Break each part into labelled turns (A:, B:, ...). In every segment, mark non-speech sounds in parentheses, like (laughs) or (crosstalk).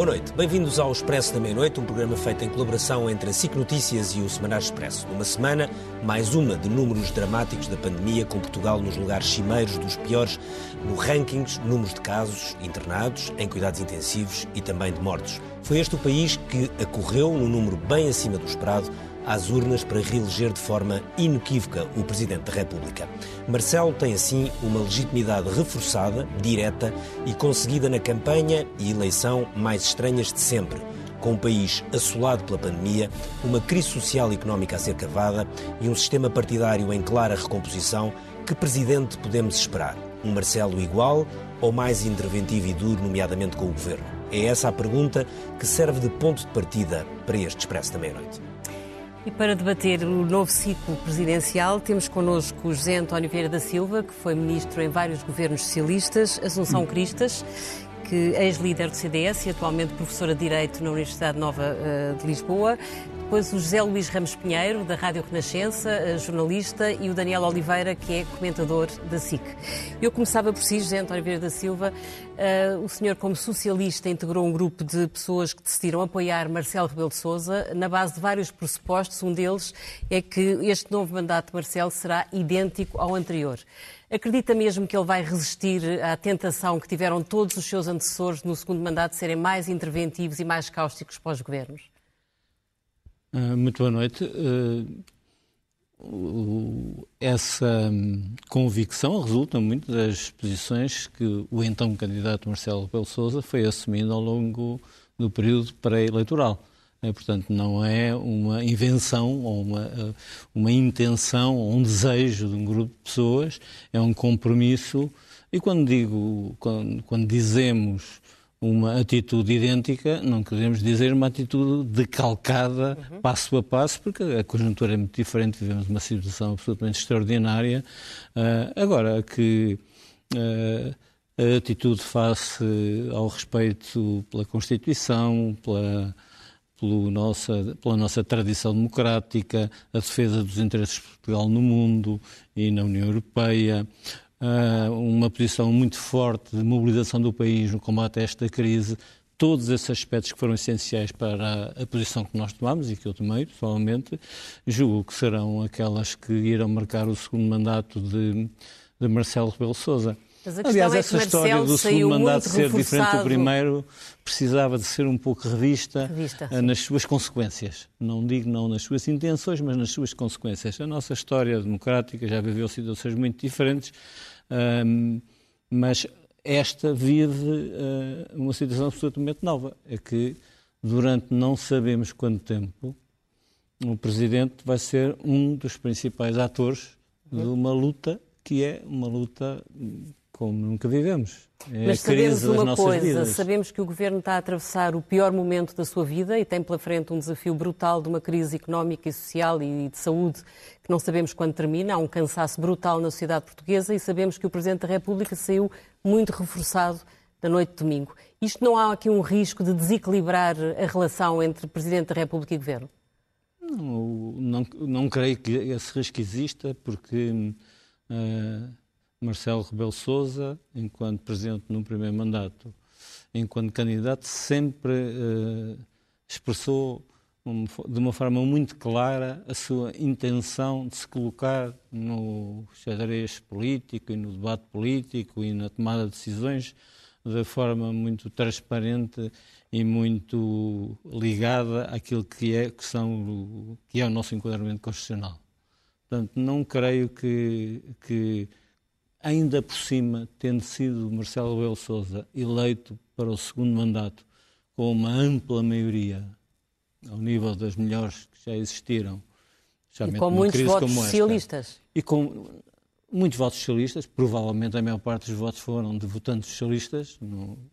A: Boa noite, bem-vindos ao Expresso da Meia-Noite, um programa feito em colaboração entre a SIC Notícias e o Semanário Expresso. Numa semana, mais uma de números dramáticos da pandemia, com Portugal nos lugares cimeiros dos piores no rankings, números de casos internados, em cuidados intensivos e também de mortos. Foi este o país que acorreu num número bem acima do esperado às urnas para reeleger de forma inequívoca o Presidente da República. Marcelo tem, assim, uma legitimidade reforçada, direta e conseguida na campanha e eleição mais estranhas de sempre. Com um país assolado pela pandemia, uma crise social e económica a ser cavada e um sistema partidário em clara recomposição, que presidente podemos esperar? Um Marcelo igual ou mais interventivo e duro, nomeadamente com o governo? É essa a pergunta que serve de ponto de partida para este Expresso da Meia-Noite.
B: E para debater o novo ciclo presidencial, temos connosco José António Vieira da Silva, que foi ministro em vários governos socialistas, Assunção Cristas, que ex-líder do CDS e atualmente professora de Direito na Universidade Nova eh, de Lisboa, depois o José Luís Ramos Pinheiro, da Rádio Renascença, eh, jornalista, e o Daniel Oliveira, que é comentador da SIC. Eu começava por si, José António Vieira da Silva. Uh, o senhor, como socialista, integrou um grupo de pessoas que decidiram apoiar Marcelo Rebelo de Sousa na base de vários pressupostos. Um deles é que este novo mandato de Marcelo será idêntico ao anterior. Acredita mesmo que ele vai resistir à tentação que tiveram todos os seus antecessores no segundo mandato de serem mais interventivos e mais cáusticos para os governos?
C: Ah, muito boa noite. Ah, essa hum, convicção resulta muito das posições que o então candidato Marcelo Rebelo Sousa foi assumindo ao longo do período pré-eleitoral. É, portanto, não é uma invenção ou uma, ah, uma intenção ou um desejo de um grupo de pessoas, é um compromisso. E quando digo, quando, quando dizemos uma atitude idêntica, não queremos dizer uma atitude decalcada uhum. passo a passo, porque a conjuntura é muito diferente, vivemos uma situação absolutamente extraordinária. Uh, agora, que uh, a atitude face ao respeito pela Constituição, pela, pela, nossa, pela nossa tradição democrática, a defesa dos interesses de Portugal no mundo e na União Europeia, uma posição muito forte de mobilização do país no combate a esta crise, todos esses aspectos que foram essenciais para a, posição que nós tomamos e que eu tomei, pessoalmente, julgo que serão aquelas que irão marcar o segundo mandato de, de Marcelo Rebelo Sousa. Aliás,
B: é
C: essa história do segundo mandato ser diferente do primeiro precisava de ser um pouco revista, revista uh, nas suas consequências. Não digo não nas suas intenções, mas nas suas consequências. A nossa história democrática já viveu situações muito diferentes mas esta vive uh, uma situação absolutamente nova. É que durante não sabemos quanto tempo o Presidente vai ser um dos principais atores de uma luta que é uma luta como nunca vivemos.
B: É Mas sabemos uma coisa, vidas. sabemos que o Governo está a atravessar o pior momento da sua vida e tem pela frente um desafio brutal de uma crise económica e social e de saúde que não sabemos quando termina. Há um cansaço brutal na sociedade portuguesa e sabemos que o Presidente da República saiu muito reforçado da noite de domingo. Isto não há aqui um risco de desequilibrar a relação entre Presidente da República e Governo?
C: Não, não, não creio que esse risco exista, porque... Uh Marcelo Rebelo Sousa, enquanto presidente no primeiro mandato, enquanto candidato, sempre uh, expressou um, de uma forma muito clara a sua intenção de se colocar no xadrez político e no debate político e na tomada de decisões de forma muito transparente e muito ligada àquilo que é, que são, que é o nosso enquadramento constitucional. Portanto, não creio que, que ainda por cima, tendo sido Marcelo Rebelo Sousa eleito para o segundo mandato com uma ampla maioria, ao nível das melhores que já existiram,
B: e com muitos votos socialistas.
C: E com muitos votos socialistas, provavelmente a maior parte dos votos foram de votantes socialistas,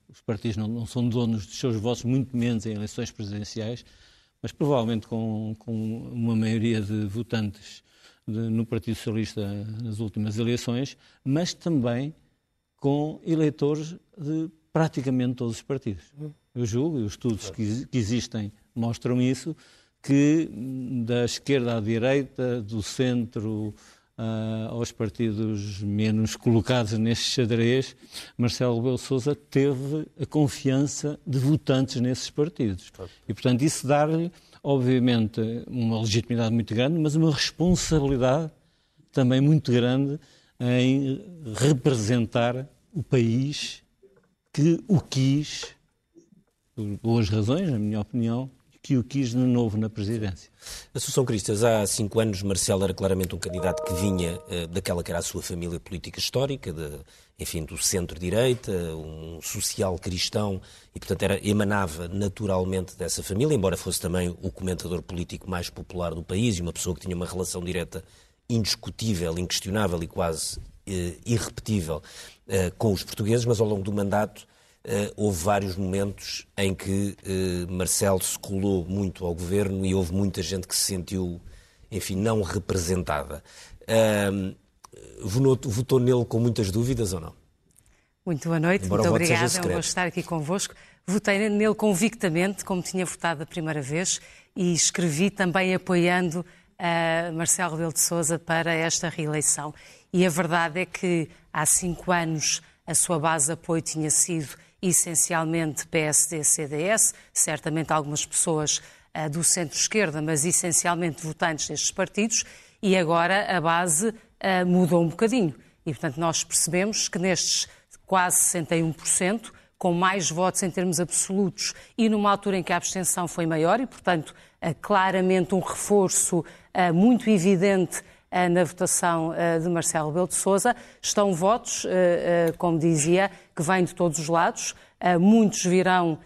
C: os partidos não, não, são donos dos seus votos, muito menos em eleições presidenciais, mas provavelmente com, com uma maioria de votantes de, no Partido Socialista nas últimas eleições, mas também com eleitores de praticamente todos os partidos. Eu julgo, e os estudos que, que existem mostram isso, que da esquerda à direita, do centro uh, aos partidos menos colocados neste xadrez, Marcelo Rebelo Sousa teve a confiança de votantes nesses partidos. E, portanto, isso dá-lhe, obviamente, uma legitimidade muito grande, mas uma responsabilidade também muito grande em representar o país que o quis, por boas razões, na minha opinião, que o quis de novo na presidência.
A: Associação Cristas, há cinco anos Marcelo era claramente um candidato que vinha uh, daquela que era a sua família política histórica, de, enfim, do centro-direita, um social cristão, e portanto era, emanava naturalmente dessa família, embora fosse também o comentador político mais popular do país e uma pessoa que tinha uma relação direta indiscutível, inquestionável e quase uh, irrepetível uh, com os portugueses, mas ao longo do mandato houve vários momentos em que uh, Marcelo se colou muito ao governo e houve muita gente que se sentiu, enfim, não representada. Votou, nele com muitas dúvidas ou não?
D: Muito boa noite, Embora muito obrigada. É um gosto estar aqui convosco. Votei nele convictamente, como tinha votado a primeira vez, e escrevi também apoiando Marcelo Rebelo de Sousa para esta reeleição. E a verdade é que há cinco anos a sua base de apoio tinha sido essencialmente PSD-CDS, certamente algumas pessoas uh, do centro-esquerda, mas essencialmente votantes destes partidos, e agora a base uh, mudou um bocadinho. E, portanto, nós percebemos que nestes quase 61%, com mais votos em termos absolutos e numa altura em que a abstenção foi maior e, portanto, uh, claramente um reforço muito evidente na votação de Marcelo Rebelo de Sousa. Estão votos, como dizia, que vêm de todos os lados. Muitos virão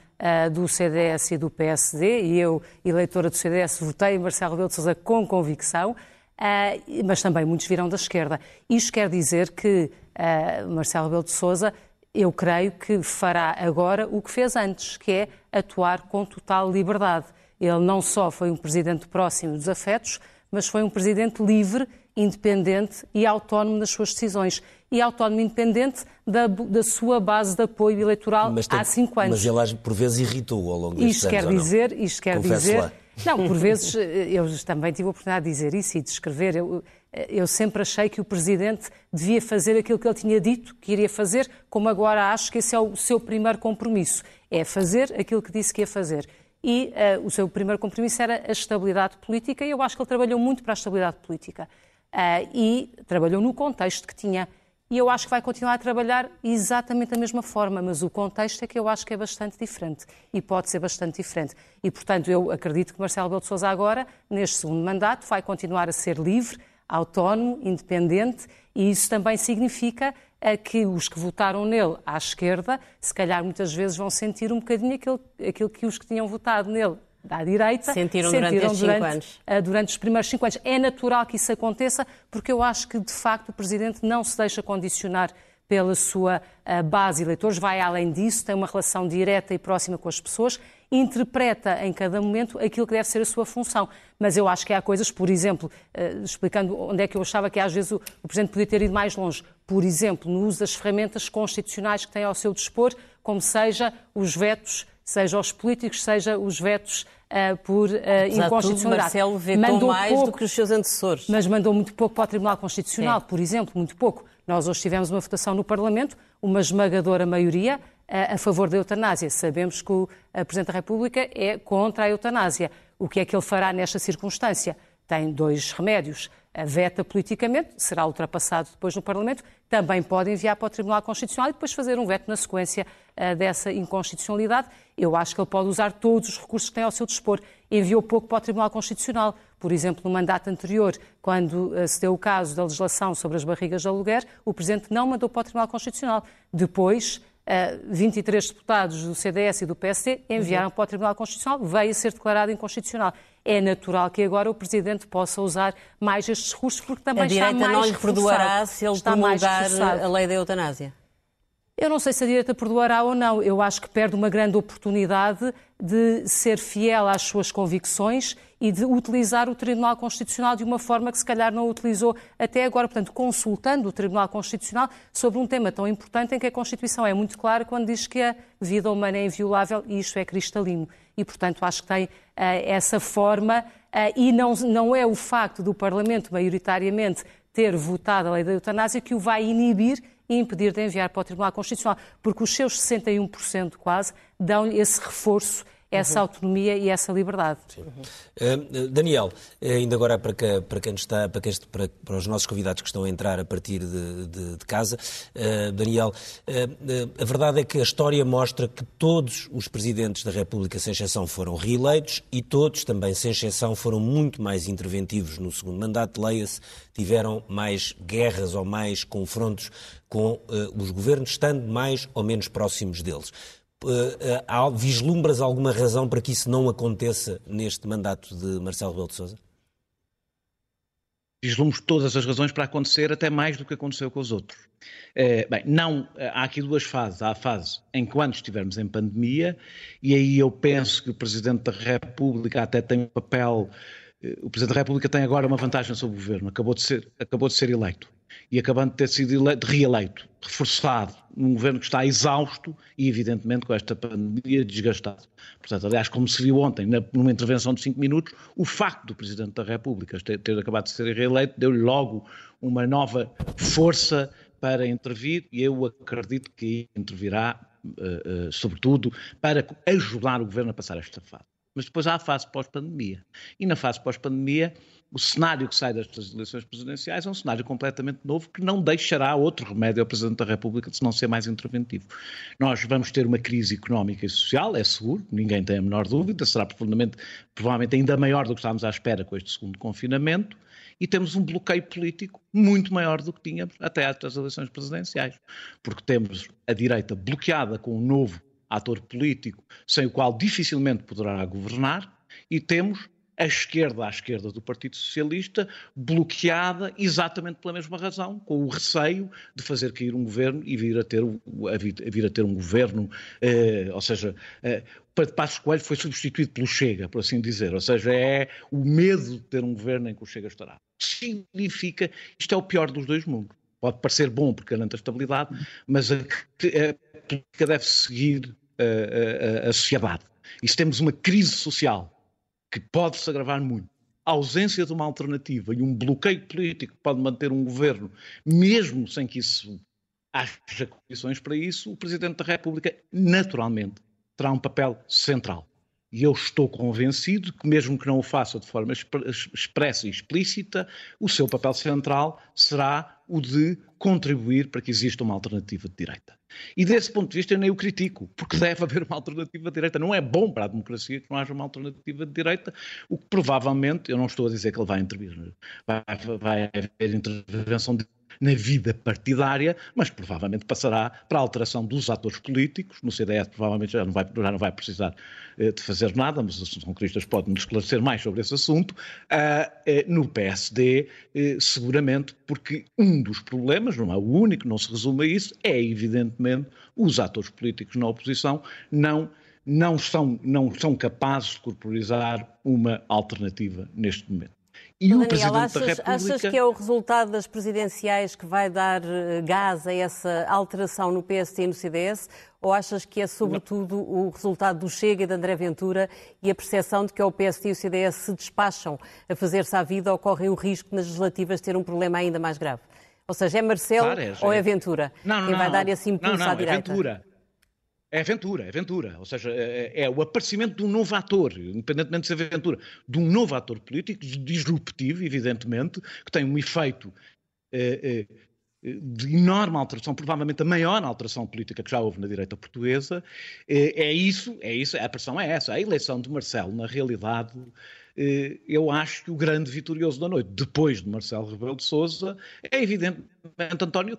D: do CDS e do PSD, e eu, eleitora do CDS, votei em Marcelo Rebelo de Sousa com convicção, mas também muitos virão da esquerda. Isto quer dizer que Marcelo Rebelo de Sousa, eu creio que fará agora o que fez antes, que é atuar com total liberdade. Ele não só foi um presidente próximo dos afetos, mas foi um presidente livre, independente e autónomo nas suas decisões. E autónomo e independente da, da sua base de apoio eleitoral tem, há cinco anos.
A: Mas ele, por vezes, irritou ao longo destes
D: isto quer
A: anos,
D: dizer, Isto quer Confesso dizer... Lá. Não, por (laughs) vezes eu também tive a oportunidade de dizer isso e de escrever. Eu, eu sempre achei que o Presidente devia fazer aquilo que ele tinha dito que iria fazer, como agora acho que esse é o seu primeiro compromisso. É fazer aquilo que disse que ia fazer e uh, o seu primeiro compromisso era a estabilidade política, e eu acho que ele trabalhou muito para a estabilidade política. Uh, e trabalhou no contexto que tinha. E eu acho que vai continuar a trabalhar exatamente da mesma forma, mas o contexto é que eu acho que é bastante diferente e pode ser bastante diferente. E, portanto, eu acredito que Marcelo Belo de Sousa agora, neste segundo mandato, vai continuar a ser livre, autónomo, independente, e isso também significa é que os que votaram nele à esquerda, se calhar muitas vezes vão sentir um bocadinho aquilo, aquilo que os que tinham votado nele à direita sentiram, sentiram durante, durante, uh, durante, os primeiros cinco anos. É natural que isso aconteça, porque eu acho que, de facto, o Presidente não se deixa condicionar pela sua uh, base de eleitores, vai além disso, tem uma relação direta e próxima com as pessoas, interpreta em cada momento aquilo que deve ser a sua função. Mas eu acho que há coisas, por exemplo, uh, explicando onde é que eu achava que às vezes o, o Presidente podia ter ido mais longe, por exemplo, no uso das ferramentas constitucionais que tem ao seu dispor, como seja os vetos, seja os políticos, seja os vetos uh, por uh, inconstitucionalidade. Tudo, Marcelo vetou mandou mais pouco, do que os seus antecessores. Mas mandou muito pouco para o Tribunal Constitucional, é. por exemplo, muito pouco. Nós hoje tivemos uma votação no Parlamento, uma esmagadora maioria a, a favor da eutanásia. Sabemos que o Presidente da República é contra a eutanásia. O que é que ele fará nesta circunstância? Tem dois remédios veta politicamente, será ultrapassado depois no Parlamento, também pode enviar para o Tribunal Constitucional e depois fazer um veto na sequência uh, dessa inconstitucionalidade. Eu acho que ele pode usar todos os recursos que tem ao seu dispor. Enviou pouco para o Tribunal Constitucional. Por exemplo, no mandato anterior, quando uh, se deu o caso da legislação sobre as barrigas de aluguer, o Presidente não mandou para o Tribunal Constitucional. Depois, 23 deputados do CDS e do PSD enviaram uhum. para o Tribunal Constitucional, veio a ser declarado inconstitucional. É natural que agora o Presidente possa usar mais estes recursos, porque também está mais A direita não lhe perdoará se ele promulgar a lei da eutanásia? Eu não sei se a direita perdoará ou não. Eu acho que perde uma grande oportunidade de ser fiel às suas convicções e de utilizar o Tribunal Constitucional de uma forma que se calhar não utilizou até agora, portanto, consultando o Tribunal Constitucional sobre um tema tão importante em que a Constituição é muito clara quando diz que a vida humana é inviolável e isto é cristalino. E, portanto, acho que tem uh, essa forma uh, e não, não é o facto do Parlamento, maioritariamente, ter votado a lei da eutanásia que o vai inibir e impedir de enviar para o Tribunal Constitucional, porque os seus 61% quase dão-lhe esse reforço essa uhum. autonomia e essa liberdade.
A: Uh, Daniel, ainda agora para, que, para quem está, para, este, para, para, os nossos convidados que estão a entrar a partir de, de, de casa, uh, Daniel, uh, a verdade é que a história mostra que todos os presidentes da República, sem exceção, foram reeleitos e todos, também sem exceção, foram muito mais interventivos no segundo mandato. Leia-se, tiveram mais guerras ou mais confrontos com os governos, estando mais ou menos próximos deles. Uh, vislumbras alguma razão para que isso não aconteça neste mandato de Marcelo Rebelo de Sousa?
E: Vislumbro todas as razões para acontecer, até mais do que aconteceu com os outros. Bem, não, há aqui duas fases. Há a fase enquanto estivermos em pandemia, e aí eu penso que o Presidente da República até tem um papel. O Presidente da República tem agora uma vantagem sobre o Governo, acabou de ser, acabou de ser eleito e acabando de ter sido eleito, reeleito, reforçado, num governo que está exausto e, evidentemente, com esta pandemia desgastado. Portanto, aliás, como se viu ontem, numa intervenção de cinco minutos, o facto do Presidente da República ter, ter acabado de ser reeleito deu-lhe logo uma nova força para intervir e eu acredito que intervirá, uh, uh, sobretudo, para ajudar o governo a passar esta fase. Mas depois há a fase pós-pandemia. E na fase pós-pandemia, o cenário que sai destas eleições presidenciais é um cenário completamente novo que não deixará outro remédio ao Presidente da República de não ser mais interventivo. Nós vamos ter uma crise económica e social, é seguro, ninguém tem a menor dúvida, será profundamente, provavelmente ainda maior do que estávamos à espera com este segundo confinamento, e temos um bloqueio político muito maior do que tínhamos até às eleições presidenciais, porque temos a direita bloqueada com um novo ator político sem o qual dificilmente poderá governar, e temos a esquerda à esquerda do Partido Socialista, bloqueada exatamente pela mesma razão, com o receio de fazer cair um governo e vir a ter, a vir, a, ter um governo, eh, ou seja, eh, Passos Coelho foi substituído pelo Chega, por assim dizer, ou seja, é o medo de ter um governo em que o Chega estará. Significa, isto é o pior dos dois mundos. Pode parecer bom porque garante a estabilidade, mas a, a política deve seguir a, a, sociedade. E se temos uma crise social que pode se agravar muito, a ausência de uma alternativa e um bloqueio político que pode manter um governo, mesmo sem que isso haja condições para isso, o Presidente da República, naturalmente, terá um papel central. E eu estou convencido que, mesmo que não o faça de forma expressa e explícita, o seu papel central será o de contribuir para que exista uma alternativa de direita. E desse ponto de vista eu nem o critico, porque deve haver uma alternativa de direita. Não é bom para a democracia que não haja uma alternativa de direita, o que provavelmente, eu não estou a dizer que ele vai intervir, vai, vai haver intervenção de na vida partidária, mas provavelmente passará para a alteração dos atores políticos. No CDS provavelmente já não vai, já não vai precisar uh, de fazer nada, mas os socialistas podem nos esclarecer mais sobre esse assunto. Uh, uh, no PSD, seguramente, porque um dos problemas, não é o único, não se resume a isso, é evidentemente os atores políticos na oposição não não são, não são capazes de corporizar uma alternativa neste momento.
D: E Daniel, o Presidente achas, da República... Achas que é o resultado das presidenciais que vai dar eh, gás a essa alteração no PST e no CDS? Ou achas que é, sobretudo, Não. o resultado do Chega e de André Ventura e a percepção de que o PST e o CDS se despacham a fazer-se à vida ou correm o risco nas legislativas de ter um problema ainda mais grave? Ou seja, é Marcelo claro, é, ou é Ventura
E: não, não,
D: quem vai dar esse impulso
E: não, não,
D: à direita?
E: É Ventura. É aventura, é aventura. Ou seja, é, é, o aparecimento de um novo ator, independentemente de ser aventura, de um novo ator político, disruptivo, evidentemente, que tem um efeito é, é, de enorme alteração, provavelmente a maior alteração política que já houve na direita portuguesa. É, é isso, é isso, a pressão é essa. A eleição de Marcelo, na realidade, é, eu acho que o grande vitorioso da noite, depois de Marcelo Rebelo de Sousa, é evidentemente António.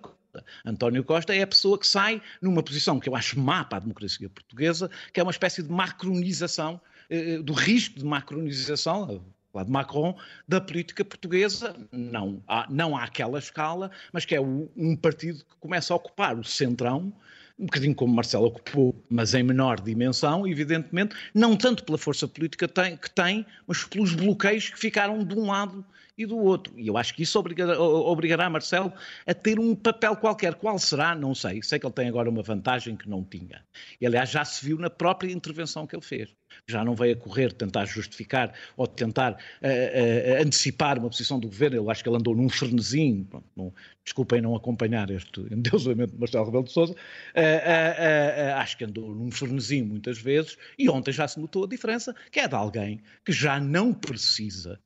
E: António Costa é a pessoa que sai numa posição que eu acho má para a democracia portuguesa, que é uma espécie de macronização, eh, do risco de macronização, lá de Macron, da política portuguesa, não, há, não àquela escala, mas que é um partido que começa a ocupar o centrão, um bocadinho como Marcelo ocupou, mas em menor dimensão, evidentemente, não tanto pela força política que tem, mas pelos bloqueios que ficaram de um lado e do outro. E eu acho que isso obrigará, obrigará Marcelo a ter um papel qualquer. Qual será? Não sei. Sei que ele tem agora uma vantagem que não tinha. E, aliás, já se viu na própria intervenção que ele fez. Já não veio a correr tentar justificar ou tentar uh, uh, antecipar uma posição do governo. Eu acho que ele andou num frenesim, não, desculpem não acompanhar este (laughs) endeusamento de Marcelo Rebelo de Sousa, uh, acho que andou num frenesim muitas vezes e ontem já se notou a diferença, que é de alguém que já não precisa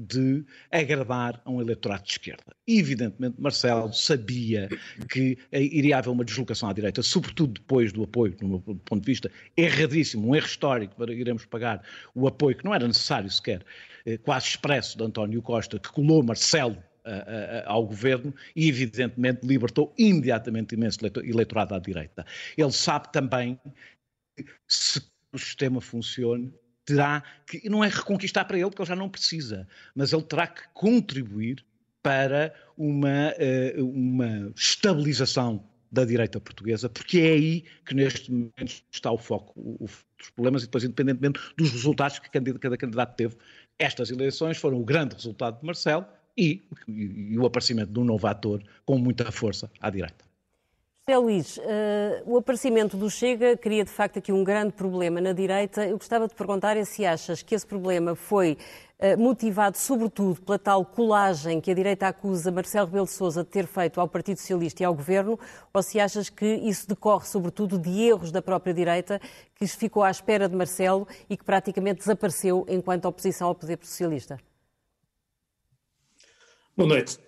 E: de agradar a um eleitorado de esquerda. Evidentemente, Marcelo sabia que iria haver uma deslocação à direita, sobretudo depois do apoio, no meu ponto de vista, erradíssimo, um erro histórico para iremos pagar o apoio que não era necessário sequer, eh, quase expresso de António Costa, que colou Marcelo ao governo e, evidentemente, libertou imediatamente imenso eleitorado à direita. Ele sabe também que se o sistema funcione, terá que, não é reconquistar para ele, porque ele já não precisa, mas ele terá que contribuir para uma, uh, uma estabilização da direita portuguesa, porque é aí que neste momento está o foco dos problemas e depois, independentemente dos resultados que cada candidato teve, estas eleições foram o grande resultado de Marcelo e, e, e o aparecimento de um novo ator com muita força à direita.
D: José Luís, uh, o aparecimento do Chega cria de facto aqui um grande problema na direita. Eu gostava de perguntar é se achas que esse problema foi uh, motivado sobretudo pela tal colagem que a direita acusa Marcelo Rebelo de Sousa de ter feito ao Partido Socialista e ao Governo, ou se achas que isso decorre sobretudo de erros da própria direita que ficou à espera de Marcelo e que praticamente desapareceu enquanto oposição ao poder socialista?
F: Boa noite.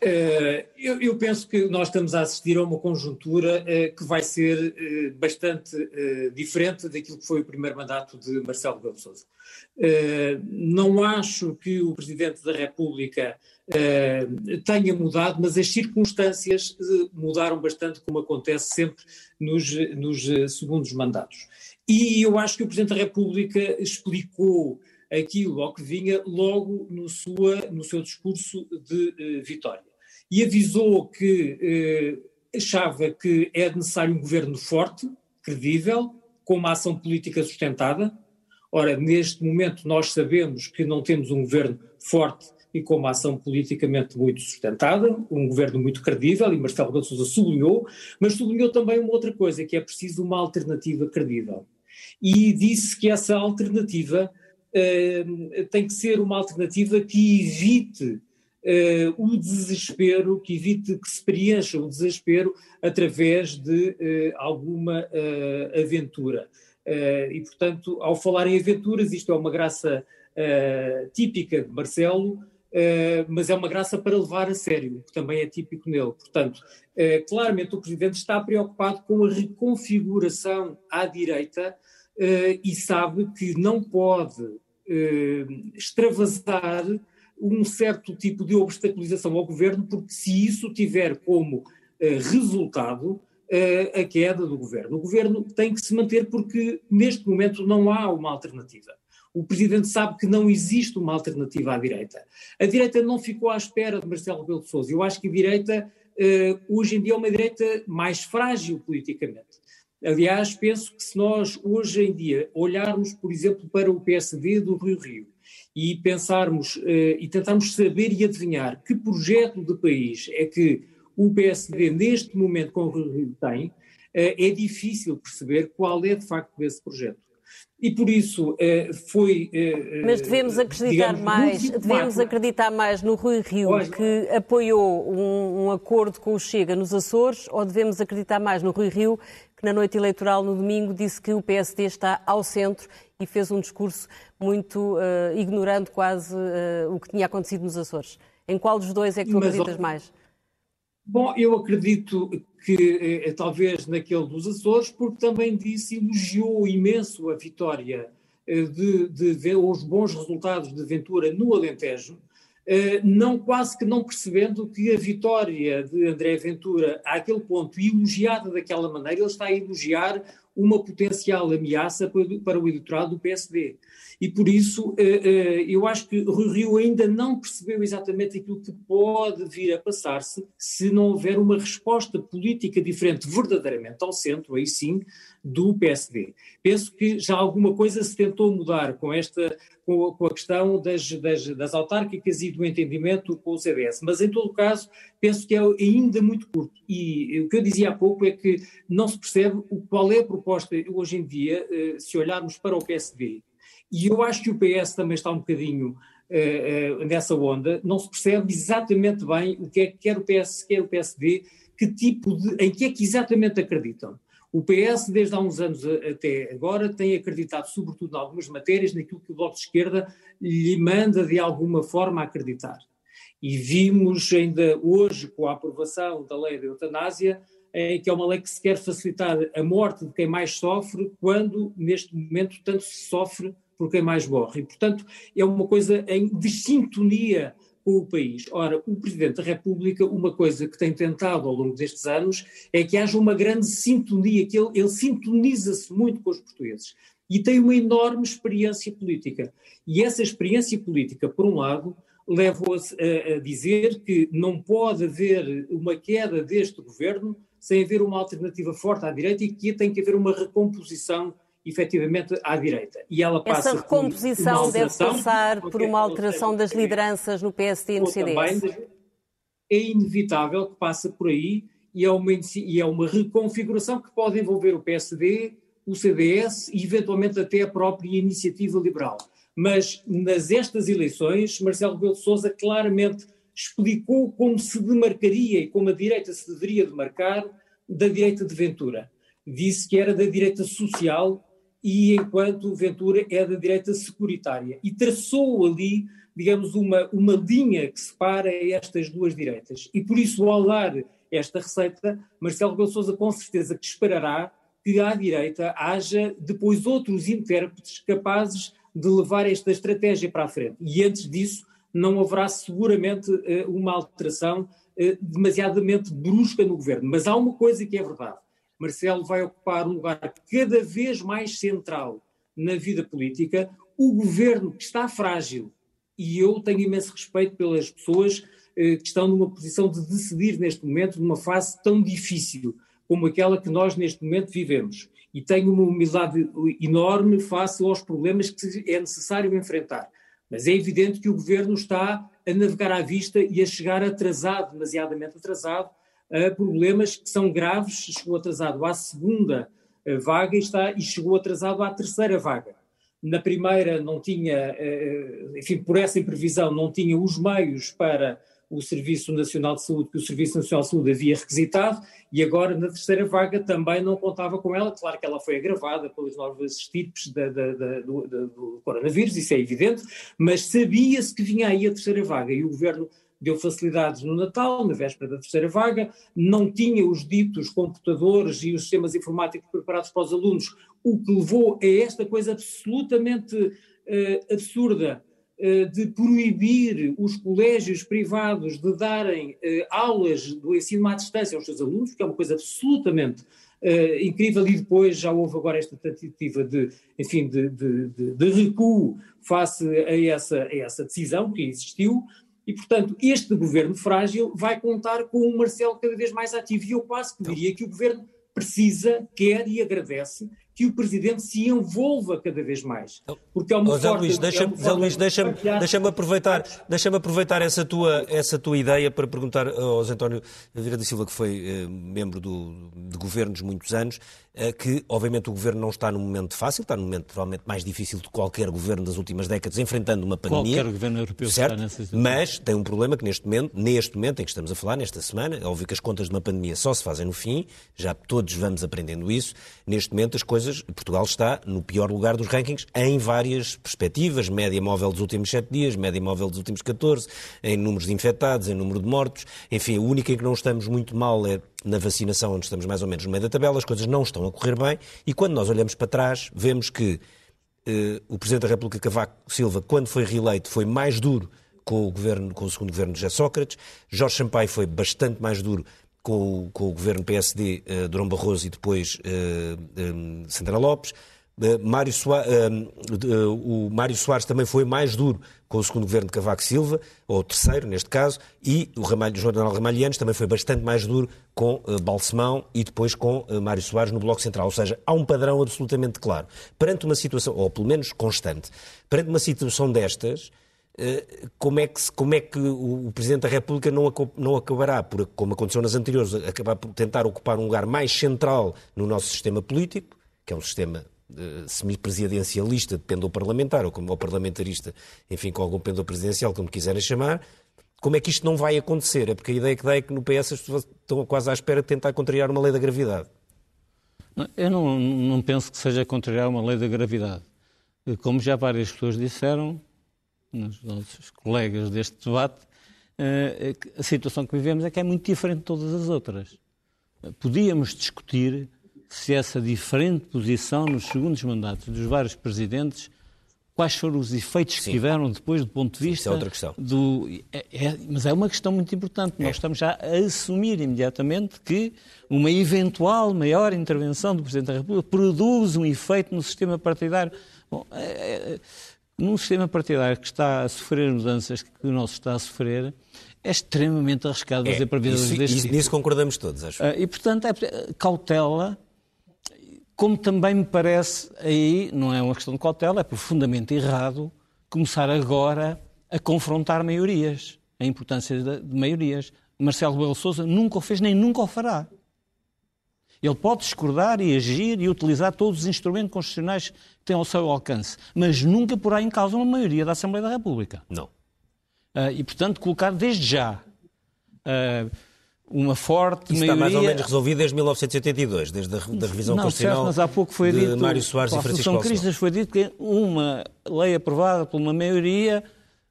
F: Eh, eu, penso que nós estamos a assistir a uma conjuntura eh, que vai ser eh, bastante diferente daquilo que foi o primeiro mandato de Marcelo Rebelo Sousa. Não acho que o Presidente da República tenha mudado, mas as circunstâncias mudaram bastante, como acontece sempre nos, nos segundos mandatos. E eu acho que o Presidente da República explicou aquilo ao que vinha logo no, sua, no seu discurso de eh, vitória. E avisou que eh, achava que é necessário um governo forte, credível, com uma ação política sustentada. Ora, neste momento nós sabemos que não temos um governo forte e com uma ação politicamente muito sustentada, um governo muito credível, e Marcelo Rebelo Sousa sublinhou, mas sublinhou também uma outra coisa, que é preciso uma alternativa credível. E disse que essa alternativa tem que ser uma alternativa que evite uh, o desespero, que evite que se preencha o desespero através de uh, alguma aventura. e, portanto, ao falar em aventuras, isto é uma graça típica de Marcelo, Uh, mas é uma graça para levar a sério, que também é típico nele. Portanto, uh, claramente o Presidente está preocupado com a reconfiguração à direita uh, e sabe que não pode uh, extravasar um certo tipo de obstaculização ao governo, porque se isso tiver como uh, resultado a queda do governo. O governo tem que se manter porque neste momento não há uma alternativa. O Presidente sabe que não existe uma alternativa à direita. A direita não ficou à espera de Marcelo Rebelo de Sousa. Eu acho que a direita, hoje em dia, é uma direita mais frágil politicamente. Aliás, penso que se nós hoje em dia olharmos, por exemplo, para o PSD do Rio Rio e pensarmos uh, e tentarmos saber e adivinhar que projeto de país é que o PSD neste momento com o Rio Rio tem, uh, é difícil perceber qual é de facto esse projeto. E por isso uh, foi.
D: Mas devemos acreditar digamos, mais, devemos acreditar mais no Rui Rio que apoiou um, um, acordo com o Chega nos Açores, ou devemos acreditar mais no Rui Rio que na noite eleitoral, no domingo, disse que o PSD está ao centro e fez um discurso muito uh, ignorando quase uh, o que tinha acontecido nos Açores. Em qual dos dois é que tu Mas, acreditas mais?
F: Bom, eu acredito que eh, talvez naquele dos Açores, porque também disse, elogiou imenso a vitória eh, de, de, os bons resultados de Ventura no Alentejo, eh, não quase que não percebendo que a vitória de André Ventura àquele ponto, elogiada daquela maneira, ele está a elogiar uma potencial ameaça para o eleitorado do PSD. E por isso eh, eh, eu acho que Rui Rio ainda não percebeu exatamente aquilo que pode vir a passar-se se não houver uma resposta política diferente verdadeiramente ao centro, aí sim, do PSD. Penso que já alguma coisa se tentou mudar com esta com, a questão das, das, das, autárquicas e do entendimento com o CDS, mas em todo caso penso que é ainda muito curto. E o que eu dizia há pouco é que não se percebe qual é a proposta hoje em dia, eh, se olharmos para o PSD E eu acho que o PS também está um bocadinho uh, uh, nessa onda, não se percebe exatamente bem o que é que quer o PS, quer o PSD, que tipo de, em que é que exatamente acreditam. O PS, desde há uns anos até agora, tem acreditado, sobretudo em algumas matérias, naquilo que o Bloco de Esquerda lhe manda de alguma forma acreditar. E vimos ainda hoje, com a aprovação da lei da eutanásia, que é uma lei que se quer facilitar a morte de quem mais sofre, quando neste momento tanto se sofre por quem mais morre. E, portanto, é uma coisa em desintonia com o país. Ora, o Presidente da República, uma coisa que tem tentado ao longo destes anos é que haja uma grande sintonia, que ele, ele sintoniza-se muito com os portugueses e tem uma enorme experiência política. E essa experiência política, por um lado, leva-o a, a dizer que não pode haver uma queda deste governo sem haver uma alternativa forte à direita e que tem que haver uma recomposição efetivamente à direita.
D: E ela passa Essa recomposição deve passar por uma alteração das lideranças no PSD e no CDS?
F: É inevitável que passe por aí e é, uma, e é uma reconfiguração que pode envolver o PSD, o CDS e eventualmente até a própria iniciativa liberal. Mas nas estas eleições, Marcelo Rebelo de Sousa claramente explicou como se demarcaria e como a direita se deveria demarcar da direita de Ventura. Disse que era da direita social e enquanto Ventura é da direita securitária. E traçou ali, digamos, uma, uma linha que separa estas duas direitas. E por isso, ao dar esta receita, Marcelo Rebelo Sousa com certeza que esperará que à direita haja depois outros intérpretes capazes de levar esta estratégia para a frente. E antes disso, não haverá seguramente eh, uma alteração eh, demasiadamente brusca no governo. Mas há uma coisa que é verdade Marcelo vai ocupar um lugar cada vez mais central na vida política. O governo que está frágil, e eu tenho imenso respeito pelas pessoas eh, que estão numa posição de decidir neste momento, numa fase tão difícil como aquela que nós neste momento vivemos. E tenho uma humildade enorme face aos problemas que é necessário enfrentar. Mas é evidente que o governo está a navegar à vista e a chegar atrasado, demasiadamente atrasado, problemas que são graves, chegou atrasado à segunda uh, vaga e, está, e chegou atrasado à terceira vaga. Na primeira não tinha, uh, enfim, por essa imprevisão, não tinha os meios para o Serviço Nacional de Saúde, que o Serviço Nacional de Saúde havia requisitado, e agora na terceira vaga também não contava com ela. Claro que ela foi agravada pelas novas estirpes da, da, da, do, do, coronavírus, isso é evidente, mas sabia-se que vinha aí a terceira vaga e o governo deu facilidades no Natal, na véspera da terceira vaga, não tinha os ditos computadores e os sistemas informáticos preparados para os alunos, o que levou a esta coisa absolutamente uh, absurda uh, de proibir os colégios privados de darem uh, aulas do ensino à distância aos seus alunos, que é uma coisa absolutamente Uh, incrível e depois já houve agora esta tentativa de, enfim, de, de, de, de recuo face a essa, a essa decisão que existiu, e, portanto, este governo frágil vai contar com um Marcelo cada vez mais ativo. E eu quase que diria que o governo precisa, quer e agradece que o Presidente se envolva cada vez mais.
A: Porque é uma oh, Zé Luís, deixa-me é Luís, deixa deixa aproveitar, deixa aproveitar essa, tua, essa tua ideia para perguntar ao José António Vieira da Silva, que foi eh, membro do, de governos muitos anos, eh, que obviamente o governo não está num momento fácil, está num momento provavelmente mais difícil de qualquer governo das últimas décadas, enfrentando uma pandemia.
C: Qualquer governo europeu
A: certo?
C: está nessa
A: situação. Mas tem um problema que neste momento, neste momento em que estamos a falar, nesta semana, é óbvio que as contas de uma pandemia só se fazem no fim, já todos vamos aprendendo isso. Neste momento as coisas, Portugal está no pior lugar dos rankings em várias perspectivas, média móvel dos últimos 7 dias, média móvel dos últimos 14, em números de infectados, em número de mortos. Enfim, o único em que não estamos muito mal é na vacinação, onde estamos mais ou menos no meio da tabela, as coisas não estão a correr bem. E quando nós olhamos para trás, vemos que eh, o Presidente da República Cavaco Silva, quando foi reeleito, foi mais duro com o, governo, com o segundo governo de José Sócrates, Jorge Sampaio foi bastante mais duro com o, com o governo PSD, uh, Durão Barroso e depois uh, um, Sandra Lopes. Mário Soares, o Mário Soares também foi mais duro com o segundo governo de Cavaco Silva, ou o terceiro neste caso, e o Ramalho, Jornal Ramalhianos também foi bastante mais duro com Balsemão e depois com Mário Soares no Bloco Central. Ou seja, há um padrão absolutamente claro. Perante uma situação, ou pelo menos constante, perante uma situação destas, eh, como é que, como é que o Presidente da República não, não acabará, por, como aconteceu nas anteriores, acabar por tentar ocupar um lugar mais central no nosso sistema político, que é um sistema semipresidencialista de pendor parlamentar, ou como parlamentarista, enfim, com algum pendor presidencial, como quiserem chamar, como é que isto não vai acontecer? É porque a ideia que dá é que no PS as pessoas estão quase à espera de tentar contrariar uma lei da gravidade.
C: Eu não, não penso que seja contrariar uma lei da gravidade. Como já várias pessoas disseram, os nossos colegas deste debate, eh, a situação que vivemos é que é muito diferente de todas as outras. Podíamos discutir se essa diferente posição nos segundos mandatos dos vários presidentes quais foram os efeitos Sim. que tiveram depois do ponto de vista. Sim,
A: é outra questão.
C: Do, é, é, mas é uma questão muito importante. É. Nós estamos já a assumir imediatamente que uma eventual maior intervenção do Presidente da República produz um efeito no sistema partidário. Bom, é, é, num sistema partidário que está a sofrer mudanças que o nosso está a sofrer, é extremamente arriscado fazer previsões deste
A: isso,
C: tipo.
A: Nisso concordamos todos, acho. Uh,
C: e, portanto, é cautela como também me parece, aí não é uma questão de cautela, é profundamente errado começar agora a confrontar maiorias, a importância de, de maiorias. Marcelo Belo Souza nunca o fez, nem nunca o fará. Ele pode discordar e agir e utilizar todos os instrumentos constitucionais que tem ao seu alcance, mas nunca porá em causa uma maioria da Assembleia da República.
A: Não.
C: Uh, e, portanto, colocar desde já uh, uma forte
A: Isso
C: maioria... está
A: mais ou menos resolvido desde 1982, desde a da revisão
C: não,
A: constitucional
C: certo, mas há pouco foi
A: de
C: dito,
A: Mário Soares e Francisco
C: Cristas foi dito que uma lei aprovada por uma maioria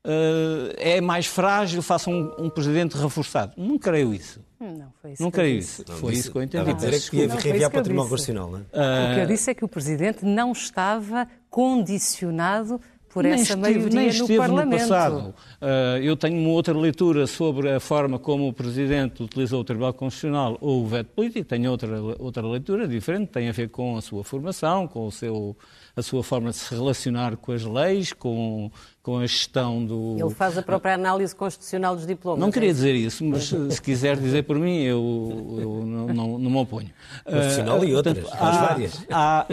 C: uh, é mais frágil face a um, um, presidente reforçado. Não creio isso.
D: Não, foi isso
C: não creio isso. Não, foi isso que eu entendi.
A: Estava a dizer que ia reenviar para o Tribunal Constitucional, não é?
D: Uh... O que eu disse é que o presidente não estava condicionado por nem essa estive, maioria
C: nem esteve
D: no Parlamento.
C: No passado. Uh, eu tenho uma outra leitura sobre a forma como o Presidente utilizou o Tribunal Constitucional ou o veto político, tenho outra, outra leitura diferente, tem a ver com a sua formação, com o seu, a sua forma de se relacionar com as leis, com, com a gestão do...
D: Ele faz a própria análise constitucional dos diplomas.
C: Não queria é dizer isso, mas se quiser dizer por mim, eu, eu não, não, não me oponho.
A: Constitucional uh, e outras, portanto, há, várias.
C: Há,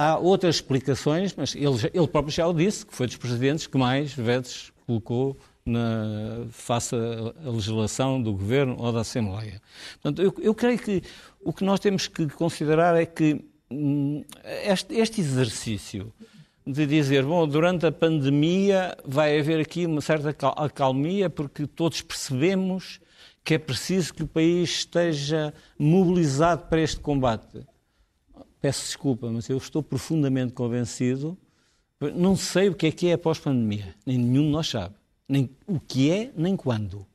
C: Há outras explicações, mas ele, ele próprio já o disse, que foi dos presidentes que mais vetos colocou na, face à legislação do Governo ou da Assembleia. Portanto, eu, eu creio que o que nós temos que considerar é que este, este exercício de dizer, bom, durante a pandemia vai haver aqui uma certa acalmia, porque todos percebemos que é preciso que o país esteja mobilizado para este combate peço desculpa, mas eu estou profundamente convencido. Não sei o que é que é pós-pandemia. Nem nenhum de nós sabe. Nem o que é, nem quando.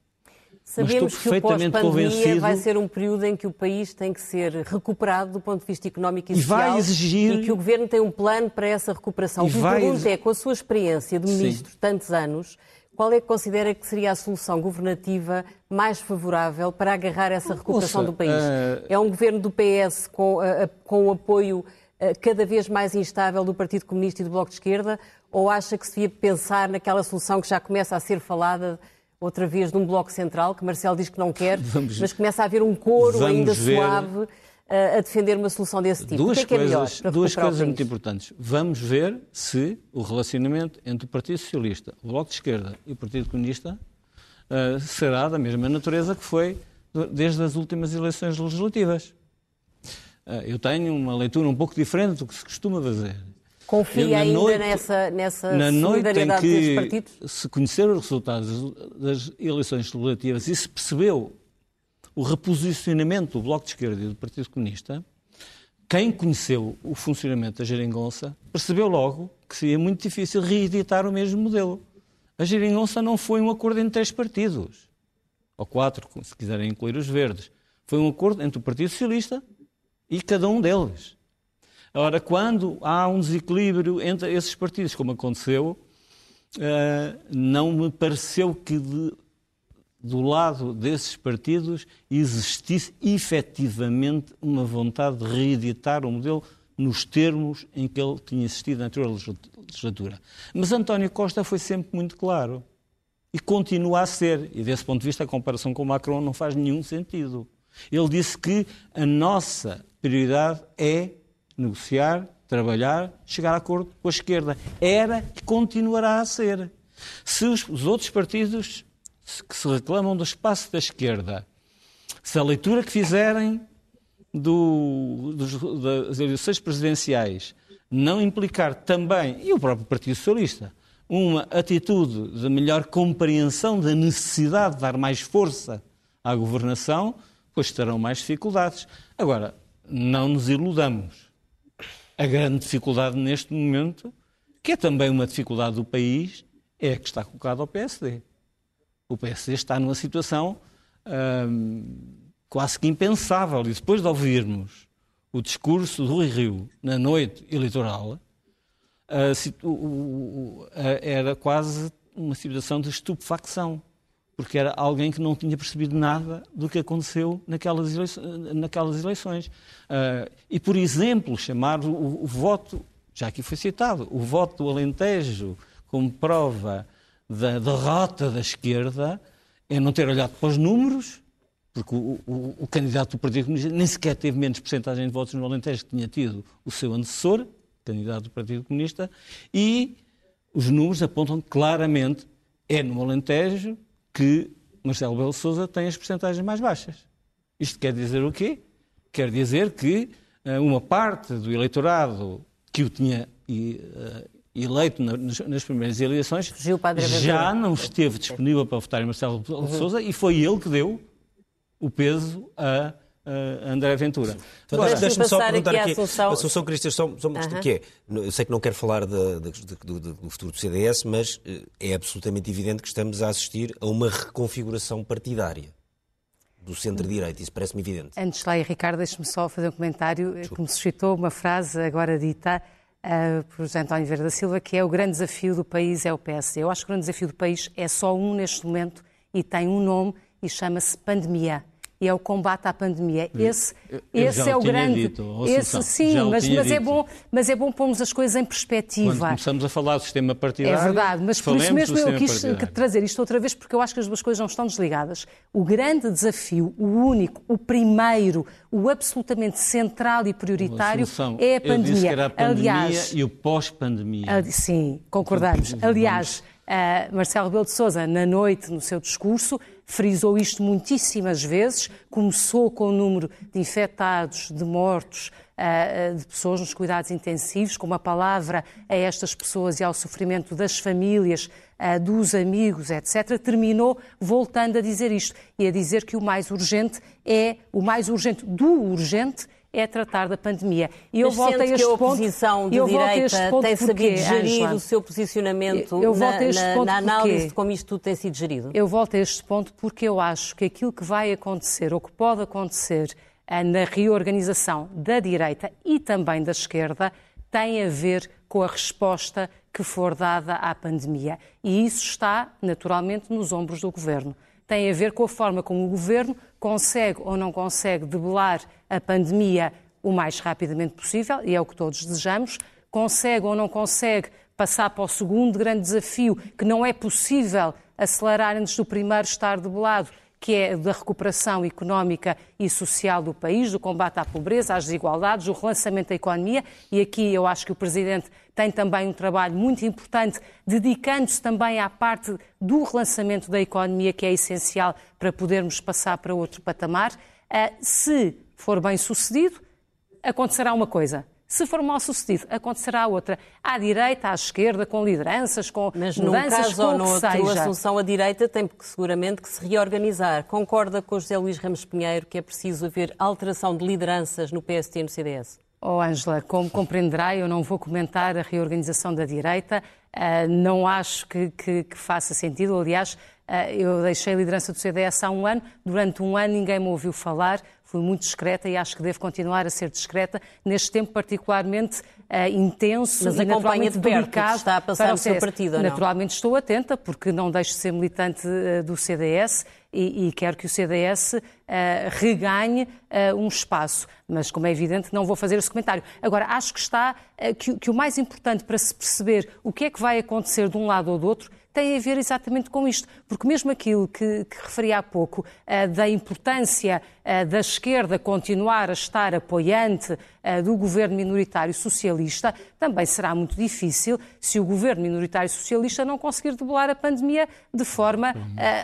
D: Sabemos que o pós-pandemia vai ser um período em que o país tem que ser recuperado do ponto de vista económico e, e social.
C: Vai exigir...
D: E que o Governo tem um plano para essa recuperação. E o que vai... pergunto é, com a sua experiência de ministro de tantos anos, qual é que considera que seria a solução governativa mais favorável para agarrar essa recuperação Ouça, do país? Uh... É um governo do PS com, uh, com o apoio cada vez mais instável do Partido Comunista e do Bloco de Esquerda? Ou acha que se devia pensar naquela solução que já começa a ser falada outra vez de um Bloco Central, que Marcelo diz que não quer, (laughs) Vamos... mas começa a haver um coro ainda ver... suave a defender uma solução desse tipo?
C: Duas
D: o que é,
C: coisas,
D: que é
C: duas coisas muito importantes. Vamos ver se o relacionamento entre o Partido Socialista, o Bloco de Esquerda e o Partido Comunista uh, será da mesma natureza que foi desde as últimas eleições legislativas. Uh, eu tenho uma leitura um pouco diferente do que se costuma fazer.
D: Confia ainda noite, nessa, nessa
C: na
D: solidariedade
C: noite em
D: que partidos?
C: Se conhecer os resultados das eleições legislativas e se percebeu o reposicionamento do Bloco de Esquerda e do Partido Comunista, quem conheceu o funcionamento da geringonça percebeu logo que seria muito difícil reeditar o mesmo modelo. A geringonça não foi um acordo entre três partidos, ou quatro, se quiserem incluir os verdes. Foi um acordo entre o Partido Socialista e cada um deles. Ora, quando há um desequilíbrio entre esses partidos, como aconteceu, eh, não me pareceu que do lado desses partidos existisse efetivamente uma vontade de reeditar o modelo nos termos em que ele tinha existido na anterior legislatura. Mas António Costa foi sempre muito claro. E continua a ser. E desse ponto de vista, a comparação com Macron não faz nenhum sentido. Ele disse que a nossa prioridade é negociar, trabalhar, chegar a acordo com a esquerda. Era e continuará a ser. Se os, os outros partidos que se reclamam do espaço da esquerda, se a leitura que fizerem do, dos, das eleições presidenciais não implicar também, e o próprio Partido Socialista, uma atitude de melhor compreensão da necessidade de dar mais força à governação, pois terão mais dificuldades. Agora, não nos iludamos. A grande dificuldade neste momento, que é também uma dificuldade do país, é a que está colocada ao PSD. O PSD está numa situação hum, quase que impensável. E depois de ouvirmos o discurso do Rui Rio na noite eleitoral, era quase uma situação de estupefacção, porque era alguém que não tinha percebido nada do que aconteceu naquelas eleições. Naquelas eleições. e, por exemplo, chamar o, o voto, já aqui foi citado, o voto do Alentejo como prova da derrota da esquerda, é não ter olhado para os números, porque o, o, o candidato do Partido Comunista nem sequer teve menos porcentagem de votos no Alentejo que tinha tido o seu antecessor, candidato do Partido Comunista, e os números apontam claramente é no Alentejo que Marcelo Belo Souza tem as percentagens mais baixas. Isto quer dizer o quê? Quer dizer que uh, uma parte do eleitorado que o tinha uh, eleito nas, nas, primeiras eleições já não esteve disponível para votar em Marcelo Belo uhum. Souza e foi ele que deu o peso a uh, André Ventura.
A: Agora, Deixa-me só perguntar aqui, Assunção, Assunção Cristas, só, só uh -huh. que é, eu sei que não quero falar de, de, de, do, futuro do CDS, mas uh, é absolutamente evidente que estamos a assistir a uma reconfiguração partidária do centro-direita, isso parece-me evidente.
D: Antes lá, Ricardo, deixe-me só fazer um comentário eh, Desculpa. que me suscitou uma frase agora dita uh, por José António Vieira da Silva, que é o grande desafio do país é o PSD. Eu acho que o grande desafio do país é só um neste momento e tem um nome e chama-se pandemia e é o combate à pandemia. Esse, eu, eu esse é o grande. Dito, esse sim, mas, mas é bom, mas é bom pormos as coisas em perspectiva.
C: Quando começamos a falar do sistema partidário.
D: É verdade, mas por isso mesmo eu quis partidário. trazer isto outra vez, porque eu acho que as duas coisas não estão desligadas. O grande desafio, o único, o primeiro, o absolutamente central e prioritário é a pandemia.
C: A pandemia Aliás, e o pós-pandemia.
D: Sim, concordamos. Aliás, Uh, Marcelo Rebelo de Sousa, na noite, no seu discurso, frisou isto muitíssimas vezes. Começou com o número de infectados, de mortos, uh, de pessoas nos cuidados intensivos, com uma palavra a estas pessoas e ao sofrimento das famílias, uh, dos amigos, etc. Terminou voltando a dizer isto e a dizer que o mais urgente é o mais urgente do urgente é tratar da pandemia.
B: E eu Mas volto a este que a oposição ponto, de direita ponto tem sabido gerir Angela? o seu posicionamento eu, eu na, na, na, análise porque, de como isto tudo tem sido gerido?
D: Eu volto a este ponto porque eu acho que aquilo que vai acontecer ou que pode acontecer eh, na reorganização da direita e também da esquerda tem a ver com a resposta que for dada à pandemia. E isso está, naturalmente, nos ombros do governo tem a ver com a forma como o governo consegue ou não consegue debelar a pandemia o mais rapidamente possível, e é o que todos desejamos, consegue ou não consegue passar para o segundo grande desafio, que não é possível acelerar antes do primeiro estar debelado, que é da recuperação económica e social do país, do combate à pobreza, às desigualdades, o relançamento da economia. E aqui eu acho que o Presidente tem também um trabalho muito importante, dedicando-se também à parte do relançamento da economia, que é essencial para podermos passar para outro patamar. Ah, se for bem sucedido, acontecerá uma coisa se for mal sucedido, acontecerá outra. À direita, à esquerda, com lideranças, com
B: Mas
D: mudanças,
B: num caso ou no outro, a Assunção à direita tem que, seguramente que se reorganizar. Concorda com o José Luís Ramos Pinheiro que é preciso haver alteração de lideranças no PST e no CDS?
D: Oh, Ângela, como compreenderá, eu não vou comentar a reorganização da direita. Uh, não acho que, que, que, faça sentido. Aliás, uh, eu deixei a liderança do CDS há um ano. Durante um ano ninguém me ouviu falar fui muito discreta e acho que devo continuar a ser discreta neste tempo particularmente uh, intenso
B: Mas
D: e
B: acompanha de perto que está a passar no seu partido,
D: não? Naturalmente estou atenta, porque não deixo de ser militante uh, do CDS e, e, quero que o CDS uh, eh, reganhe um espaço. Mas, como é evidente, não vou fazer esse comentário. Agora, acho que está que, que o mais importante para se perceber o que é que vai acontecer de um lado ou do outro tem a ver exatamente com isto. Porque mesmo aquilo que, que referi há pouco, uh, da importância da esquerda continuar a estar apoiante uh, do governo minoritário socialista, também será muito difícil se o governo minoritário socialista não conseguir debelar a pandemia de forma,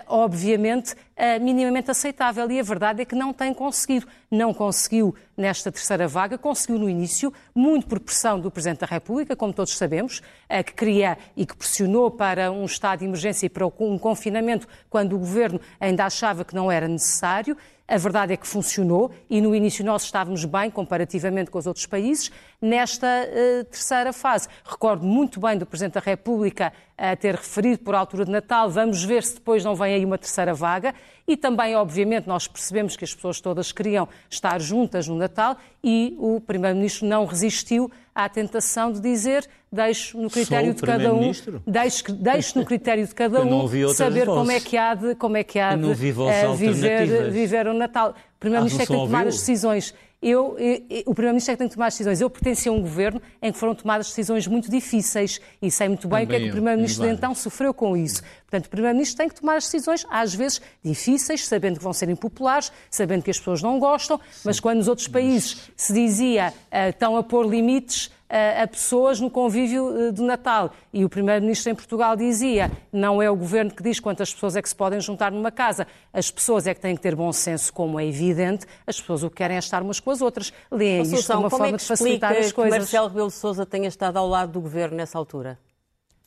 D: obviamente, minimamente aceitável. E a verdade é que não tem conseguido. Não conseguiu nesta terceira vaga, conseguiu no início, muito por pressão do Presidente da República, como todos sabemos, que queria e que pressionou para um estado de emergência e para um confinamento quando o governo ainda achava que não era necessário. A verdade é que funcionou e no início nós estávamos bem comparativamente com os outros países. Nesta uh, terceira fase, recordo muito bem do Presidente da República a ter referido por altura de Natal, vamos ver se depois não vem aí uma terceira vaga. E também, obviamente, nós percebemos que as pessoas todas queriam estar juntas no Natal e o Primeiro-Ministro não resistiu à tentação de dizer deixo no critério de cada um deixo, deixo no critério de cada (laughs) um saber como é que há de como é que há de uh, viver, viver o Natal. O Primeiro-Ministro é que tem que tomar as decisões. Eu, eu, o Primeiro-Ministro é que tem que tomar as decisões. Eu pertenci a um governo em que foram tomadas decisões muito difíceis e sei muito bem Também o que é que o Primeiro-Ministro de então sofreu com isso. Portanto, o Primeiro-Ministro tem que tomar as decisões, às vezes difíceis, sabendo que vão ser impopulares, sabendo que as pessoas não gostam, Sim. mas quando nos outros países se dizia uh, estão a pôr limites a pessoas no convívio eh, do Natal. E o Primeiro-Ministro em Portugal dizia: não é o governo que diz quantas pessoas é que se podem juntar numa casa, as pessoas é que têm que ter bom senso, como é evidente, as pessoas o que querem é estar umas com as outras. Leem isto como uma forma é de facilitar as coisas.
B: que Marcelo Rebelo de Sousa tenha estado ao lado do governo nessa altura?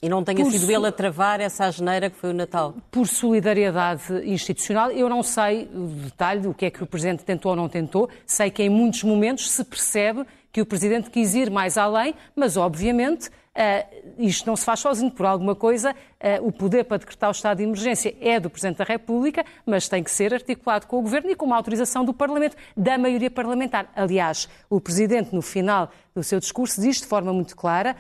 B: E não tenha sido ele a travar essa asneira que foi o Natal?
D: Por solidariedade institucional, eu não sei o detalhe do que é que o Presidente tentou ou não tentou. Sei que em muitos momentos se percebe que o Presidente quis ir mais além, mas obviamente Uh, isto não se faz sozinho, por alguma coisa, uh, o poder para decretar o estado de emergência é do Presidente da República, mas tem que ser articulado com o Governo e com uma autorização do Parlamento, da maioria parlamentar. Aliás, o Presidente, no final do seu discurso, diz de forma muito clara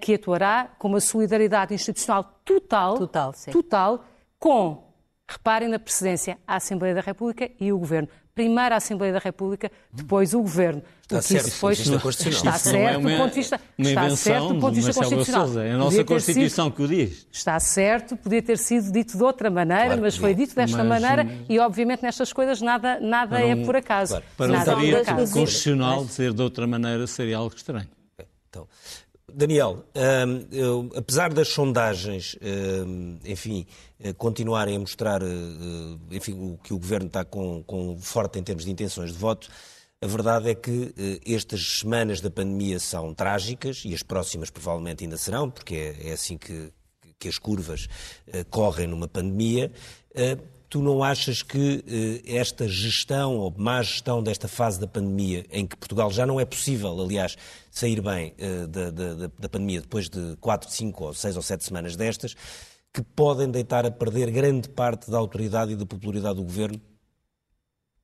D: que atuará com uma solidariedade institucional total, total, total com, reparem na precedência, a Assembleia da República e o Governo primeiro a Assembleia da República, depois o Governo.
A: Está certo, depois,
D: está, está certo do ponto de vista, está certo do ponto de vista constitucional.
C: Sousa, é a nossa Constituição sido, que o diz.
D: Está certo, podia ter sido dito de outra maneira, claro, mas foi dito desta mas, maneira e obviamente nestas coisas nada, nada é por acaso. Claro,
C: para nada um é constitucional dizer de outra maneira seria algo estranho.
A: Então, Daniel, um, eu, apesar das sondagens, um, enfim, eh, continuarem a mostrar, uh, enfim, o que o governo está com, com, forte em termos de intenções de voto, a verdade é que estas semanas da pandemia são trágicas e as próximas provavelmente ainda serão, porque é, é assim que, que, as curvas correm numa pandemia. Tu não achas que eh, esta gestão ou má gestão desta fase da pandemia, em que Portugal já não é possível, aliás, sair bem eh, da, da, da, pandemia depois de 4, 5 ou 6 ou 7 semanas destas, que podem deitar a perder grande parte da autoridade e da popularidade do governo?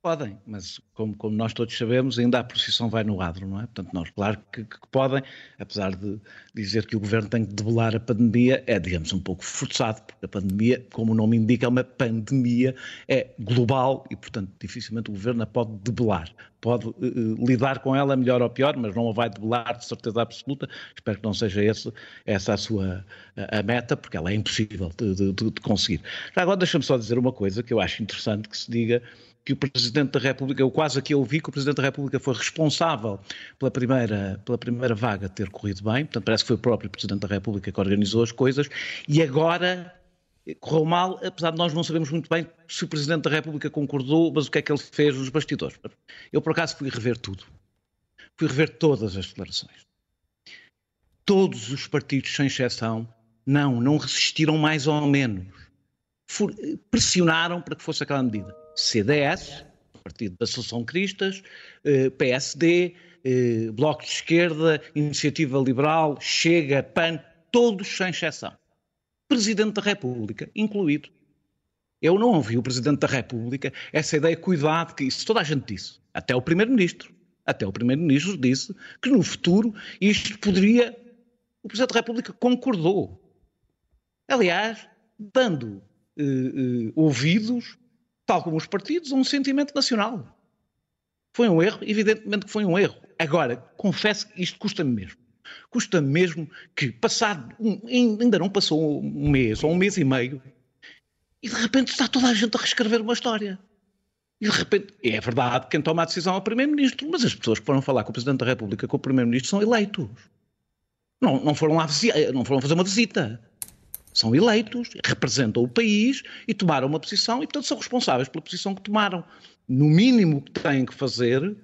E: Podem, mas como, como, nós todos sabemos, ainda a procissão vai no adro, não é? Portanto, nós, claro que, que, podem, apesar de dizer que o governo tem que debelar a pandemia, é, digamos, um pouco forçado, porque a pandemia, como o nome indica, é uma pandemia, é global e, portanto, dificilmente o governo a pode debelar. Pode uh, lidar com ela melhor ou pior, mas não a vai debelar de certeza absoluta. Espero que não seja esse, essa a sua a, a meta, porque ela é impossível de, de, de conseguir. Já agora, deixa-me só dizer uma coisa que eu acho interessante que se diga que o Presidente da República, eu quase aqui ouvi que o Presidente da República foi responsável pela primeira, pela primeira vaga ter corrido bem, portanto parece que foi o próprio Presidente da República que organizou as coisas, e agora correu mal, apesar de nós não sabemos muito bem se o Presidente da República concordou, mas o que é que ele fez nos bastidores. Eu, por acaso, fui rever tudo. Fui rever todas as declarações. Todos os partidos, sem exceção, não, não resistiram mais ou menos. Pressionaram para que fosse aquela medida. CDS, Partido da Solução Cristas, eh, PSD, eh, Bloco de Esquerda, Iniciativa Liberal, Chega, PAN, todos sem exceção. Presidente da República, incluído. Eu não ouvi o Presidente da República essa ideia, cuidado, que isso toda a gente disse, até o Primeiro-Ministro. Até o Primeiro-Ministro disse que no futuro isto poderia. O Presidente da República concordou. Aliás, dando eh, eh, ouvidos tal como os partidos, um sentimento nacional. Foi um erro, evidentemente que foi um erro. Agora, confesso que isto custa-me mesmo. Custa-me mesmo que, passado, um, ainda não passou um mês ou um mês e meio, e de repente está toda a gente a reescrever uma história. E de repente, é verdade que quem toma a decisão é o Primeiro-Ministro, mas as pessoas que foram falar com o Presidente da República, com o Primeiro-Ministro, são eleitos. Não, não, foram lá, não foram fazer uma visita. São eleitos, representam o país e tomaram uma posição e, portanto, são responsáveis pela posição que tomaram. No mínimo que têm que fazer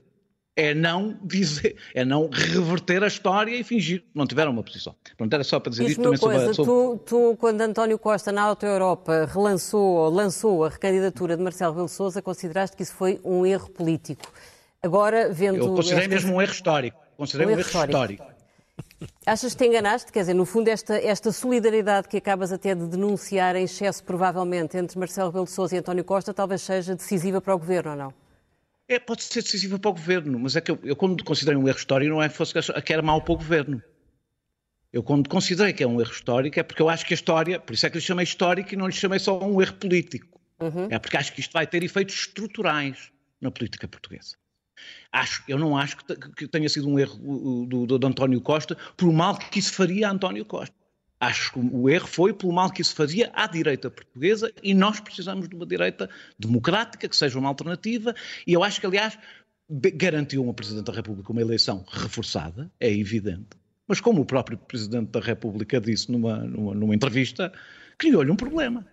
E: é não dizer, é não reverter a história e fingir que não tiveram uma posição. Pronto, era só para dizer isto também
D: coisa, sobre, sobre... Tu, tu, quando António Costa na Auto Europa relançou ou lançou a recandidatura de Marcelo Rebelo Sousa, consideraste que isso foi um erro político. Agora, vendo...
E: Eu considerei mesmo um erro histórico. Considerei um, um erro, histórico. histórico.
D: Achas que te enganaste? Quer dizer, no fundo, esta, esta solidariedade que acabas até de denunciar em excesso, provavelmente, entre Marcelo Rebelo de Sousa e António Costa, talvez seja decisiva para o Governo, ou não?
E: É, pode ser decisiva para o Governo, mas é que eu, eu quando considerei um erro histórico, não é que, fosse, que era mau para o Governo. Eu quando considerei que é um erro histórico é porque eu acho que a história, por isso é que lhe chamei histórico e não lhe chamei só um erro político. Uhum. É porque acho que isto vai ter efeitos estruturais na política portuguesa. Acho, eu não acho que, que tenha sido um erro do, do, do, António Costa por mal que isso faria a António Costa. Acho que o erro foi pelo mal que isso fazia à direita portuguesa e nós precisamos de uma direita democrática, que seja uma alternativa, e eu acho que, aliás, garantiu uma Presidente da República uma eleição reforçada, é evidente, mas como o próprio Presidente da República disse numa, numa, numa entrevista, criou-lhe um problema.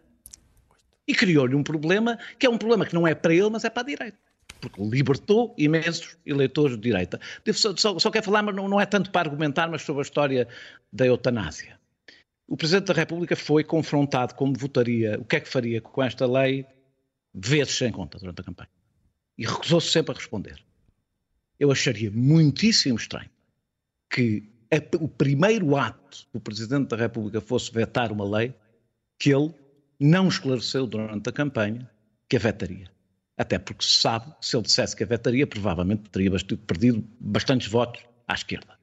E: E criou-lhe um problema que é um problema que não é para ele, mas é para a direita porque libertou imensos eleitores de direita. Só, só, só quero falar, mas não, não, é tanto para argumentar, mas sobre a história da eutanásia. O Presidente da República foi confrontado como votaria, o que é que faria com esta lei, vezes sem conta durante a campanha. E recusou-se sempre a responder. Eu acharia muitíssimo estranho que o primeiro ato do Presidente da República fosse vetar uma lei que ele não esclareceu durante a campanha que a vetaria. Até porque se sabe, se ele dissesse que a vetaria, provavelmente teria perdido bastantes votos à esquerda.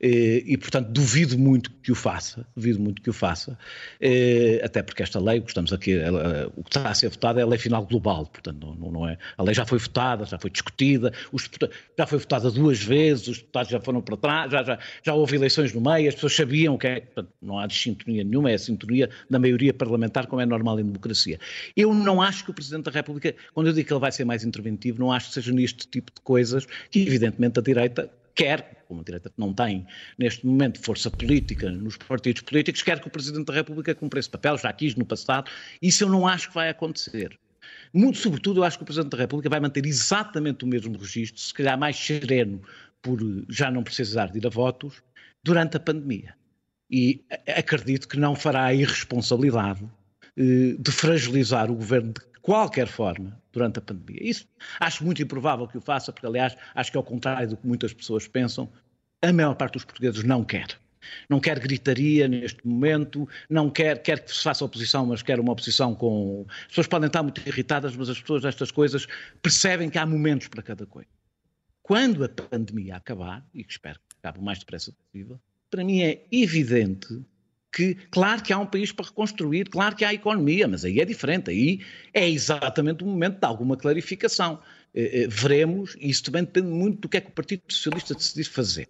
E: Eh, e, portanto, duvido muito que o faça, duvido muito que o faça, eh, até porque esta lei, que estamos aqui, o que está a ser votado é a lei final global, portanto, não, não é, a lei já foi votada, já foi discutida, os, já foi votada duas vezes, os deputados já foram para trás, já, já, já houve eleições no meio, as pessoas sabiam que é, portanto, não há sintonia nenhuma, é a sintonia da maioria parlamentar, como é normal em democracia. Eu não acho que o Presidente da República, quando eu digo que ele vai ser mais interventivo, não acho que seja neste tipo de coisas que, evidentemente, a direita quer, como a direita não tem neste momento força política nos partidos políticos, quer que o Presidente da República cumpra esse papel, já quis no passado, isso eu não acho que vai acontecer. Muito sobretudo, eu acho que o Presidente da República vai manter exatamente o mesmo registro, se calhar mais sereno, por já não precisar de ir a votos, durante a pandemia. E acredito que não fará a irresponsabilidade eh, de fragilizar o governo de qualquer forma durante a pandemia. Isso acho muito improvável que o faça, porque, aliás, acho que, ao contrário do que muitas pessoas pensam, a maior parte dos portugueses não quer. Não quer gritaria neste momento, não quer, quer que se faça oposição, mas quer uma oposição com. As pessoas podem estar muito irritadas, mas as pessoas destas coisas percebem que há momentos para cada coisa. Quando a pandemia acabar, e espero que acabe o mais depressa possível, para mim é evidente que, claro que há um país para reconstruir, claro que há economia, mas aí é diferente, aí é exatamente o momento de alguma clarificação. Eh, eh, veremos, e isso também depende muito do que é que o Partido Socialista decidir fazer,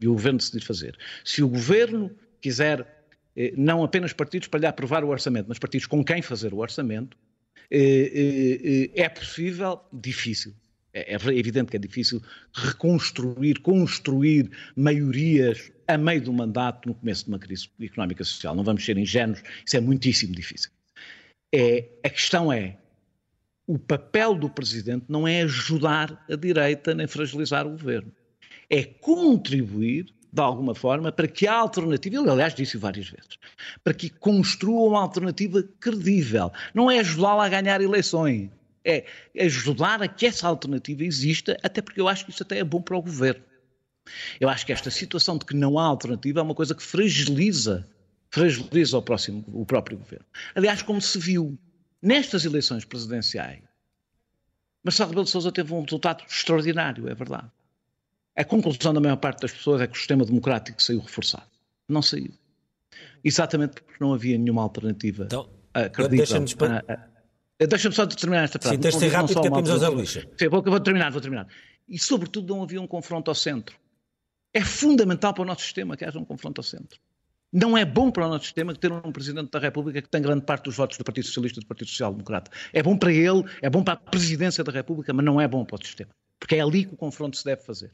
E: e o Governo decidir fazer. Se o Governo quiser eh, não apenas partidos para lhe aprovar o orçamento, mas partidos com quem fazer o orçamento, é possível, difícil, é, é evidente que é difícil reconstruir, construir maiorias a meio do mandato no começo de uma crise económica e social. Não vamos ser ingênuos, isso é muitíssimo difícil. É, a questão é, o papel do Presidente não é ajudar a direita nem fragilizar o governo. É contribuir, de alguma forma, para que a alternativa, ele aliás disse várias vezes, para que construa uma alternativa credível. Não é ajudá-la a ganhar eleições é ajudar a que essa alternativa exista, até porque eu acho que isso até é bom para o governo. Eu acho que esta situação de que não há alternativa é uma coisa que fragiliza, fragiliza o, próximo, o próprio governo. Aliás, como se viu nestas eleições presidenciais, Marcelo Rebelo de Sousa teve um resultado extraordinário, é verdade. A conclusão da maior parte das pessoas é que o sistema democrático saiu reforçado. Não saiu. Exatamente porque não havia nenhuma alternativa. Então, deixa-nos eh, deixa-me só terminar esta frase.
A: Sim, tens de ser rápido que temos a Luís.
E: Sim, vou, vou terminar, vou terminar. E, sobretudo, não havia um confronto ao centro. É fundamental para o nosso sistema que haja um confronto ao centro. Não é bom para o nosso sistema ter um Presidente da República que tem grande parte dos votos do Partido Socialista e do Partido Social Democrata. É bom para ele, é bom para a Presidência da República, mas não é bom para o sistema. Porque é ali que o confronto se deve fazer.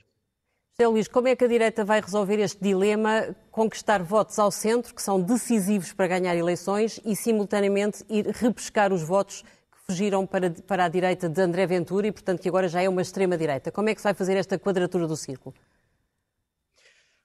D: José Luís, como é que a direita vai resolver este dilema, conquistar votos ao centro, que são decisivos para ganhar eleições, e simultaneamente ir repescar os votos fugiram para, para a direita de André Ventura e, portanto, que agora já é uma extrema-direita? Como é que se vai fazer esta quadratura do círculo?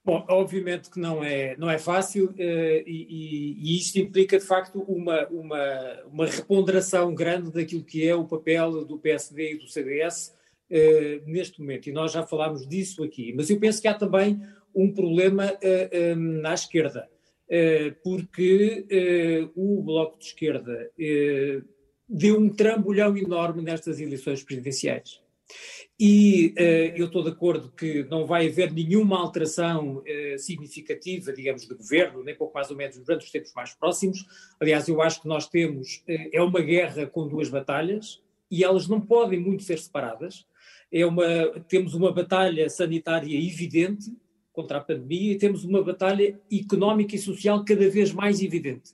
F: Bom, obviamente que não é, não é fácil eh, e, e, isto implica, de facto, uma, uma, uma reponderação grande daquilo que é o papel do PSD e do CDS eh, neste momento. E nós já falámos disso aqui. Mas eu penso que há também um problema uh, um, na esquerda, porque o Bloco de Esquerda deu um trambolhão enorme nestas eleições presidenciais. E uh, eu estou de acordo que não vai haver nenhuma alteração uh, significativa, digamos, de governo, nem pouco mais ou menos durante os tempos mais próximos. Aliás, eu acho que nós temos, uh, é uma guerra com duas batalhas e elas não podem muito ser separadas. É uma, temos uma batalha sanitária evidente contra a pandemia e temos uma batalha económica e social cada vez mais evidente.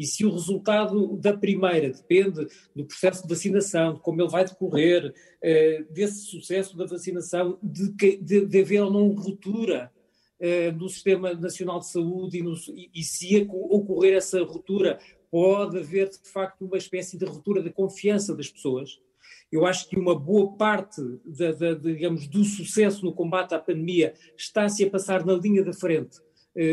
F: E se o resultado da primeira depende do processo de vacinação, de como ele vai decorrer, eh, desse sucesso da vacinação, de, de, de haver ou não ruptura eh, no Sistema Nacional de Saúde e, no, e, e se ocorrer essa ruptura, pode haver de facto uma espécie de ruptura da confiança das pessoas. Eu acho que uma boa parte da, da, digamos, do sucesso no combate à pandemia está-se a passar na linha da frente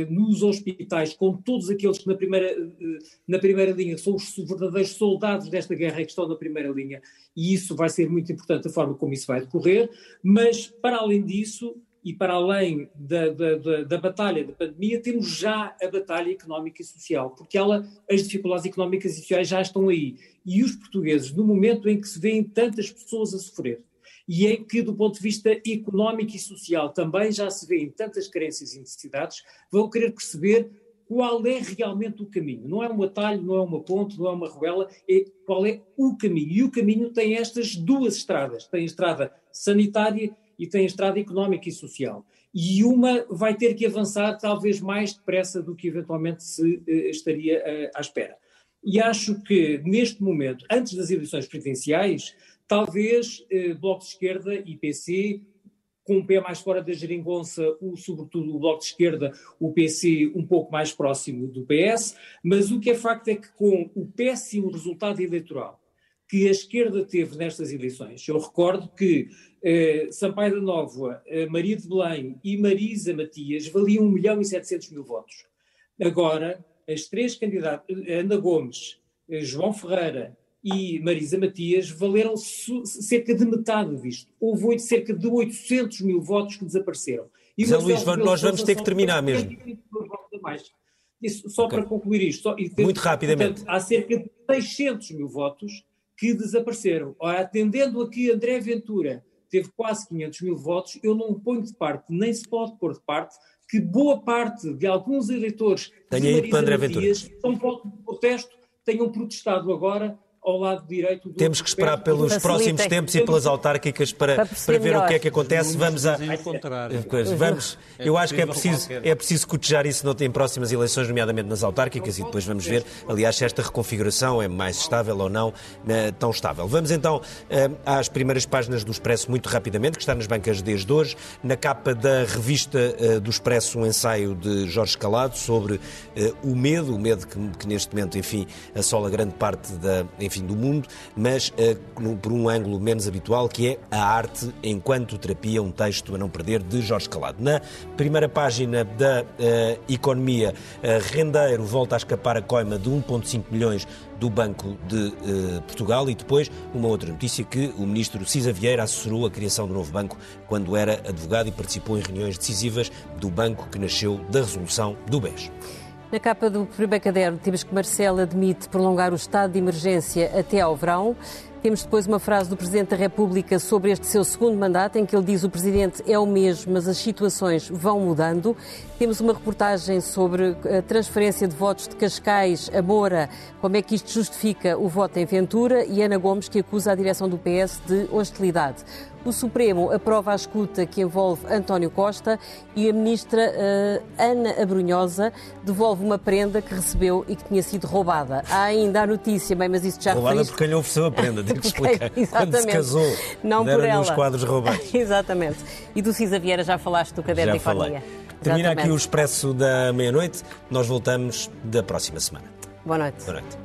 F: nos hospitais, com todos aqueles que na primeira, eh, na primeira linha são os verdadeiros soldados desta guerra que estão na primeira linha, e isso vai ser muito importante a forma como isso vai decorrer, mas para além disso, e para além da, da, da, da, batalha da pandemia, temos já a batalha económica e social, porque ela, as dificuldades económicas e sociais já estão aí. E os portugueses, no momento em que se vêem tantas pessoas a sofrer, e em que, do ponto de vista económico e social, também já se vêem tantas carências e necessidades, vão querer perceber qual é realmente o caminho. Não é um atalho, não é uma ponte, não é uma ruela, é qual é o caminho. E o caminho tem estas duas estradas: tem a estrada sanitária e tem a estrada económica e social. E uma vai ter que avançar talvez mais depressa do que eventualmente se uh, estaria uh, à espera. E acho que neste momento, antes das eleições presidenciais, Talvez eh, Bloco de Esquerda e PC, com o pé mais fora da geringonça, o, sobretudo o Bloco de Esquerda, o PC um pouco mais próximo do PS, mas o que é facto é que com o péssimo resultado eleitoral que a esquerda teve nestas eleições, eu recordo que eh, Sampaio da Nova, eh, Maria de Belém e Marisa Matias valiam 1 milhão e 700 mil votos. Agora, as três candidatas, Ana Gomes, eh, João Ferreira e Marisa Matias valeram cerca de metade disto. Houve cerca de 800 mil votos que desapareceram.
A: E Zé Luís, nós vamos ter que terminar mesmo.
F: Isso, só okay. para concluir isto. Só,
A: Muito rapidamente.
F: Portanto, há cerca de 600 mil votos que desapareceram. Ora, atendendo a que André Ventura teve quase 500 mil votos, eu não ponho de parte, nem se pode pôr de parte, que boa parte de alguns eleitores
A: Tenha de Marisa André Matias,
F: são ponto de protesto, tenham protestado agora ao lado direito do
A: Temos que esperar pelos próximos tempos e pelas autárquicas para, para, para ver o que é que acontece. Vamos a. Vamos, eu acho que é preciso, é preciso cotejar isso em próximas eleições, nomeadamente nas autárquicas, e depois vamos ver, aliás, se esta reconfiguração é mais estável ou não né, tão estável. Vamos então eh, às primeiras páginas do Expresso, muito rapidamente, que está nas bancas desde hoje. Na capa da revista eh, do Expresso, um ensaio de Jorge Calado sobre eh, o medo, o medo que, que neste momento, enfim, assola grande parte da, enfim, enfim, do mundo, mas uh, por um ângulo menos habitual, que é a arte enquanto terapia, um texto a não perder, de Jorge Calado. Na primeira página da uh, Economia, uh, Rendeiro volta a escapar a coima de 1,5 milhões do Banco de Portugal e depois uma outra notícia que o ministro Cisa Vieira assessorou a criação do novo banco quando era advogado e participou em reuniões decisivas do banco que nasceu da resolução do BES.
D: Na capa do primeiro caderno temos que Marcelo admite prolongar o estado de emergência até ao verão.
B: Temos depois uma frase do Presidente da República sobre este seu segundo mandato, em que ele diz o Presidente é o mesmo, mas as situações vão mudando. Temos uma reportagem sobre a transferência de votos de Cascais a Moura, como é que isto justifica o voto em Ventura, e Ana Gomes, que acusa a direção do PS de hostilidade. O Supremo aprova a escuta que envolve António Costa e a ministra uh, Ana Abrunhosa devolve uma prenda que recebeu e que tinha sido roubada. Há ainda a notícia, bem, mas isto já
A: Roubada referiste... porque lhe ofereceu a prenda, tenho que (laughs) explicar.
B: Exatamente.
A: Quando se casou,
B: não por ela.
A: os quadros roubados. (laughs)
B: Exatamente. E do Cisa Vieira já falaste do caderno já de economia.
A: Falei. Termina aqui o Expresso da Meia-Noite. Nós voltamos da próxima semana.
B: Boa noite.
A: Boa noite.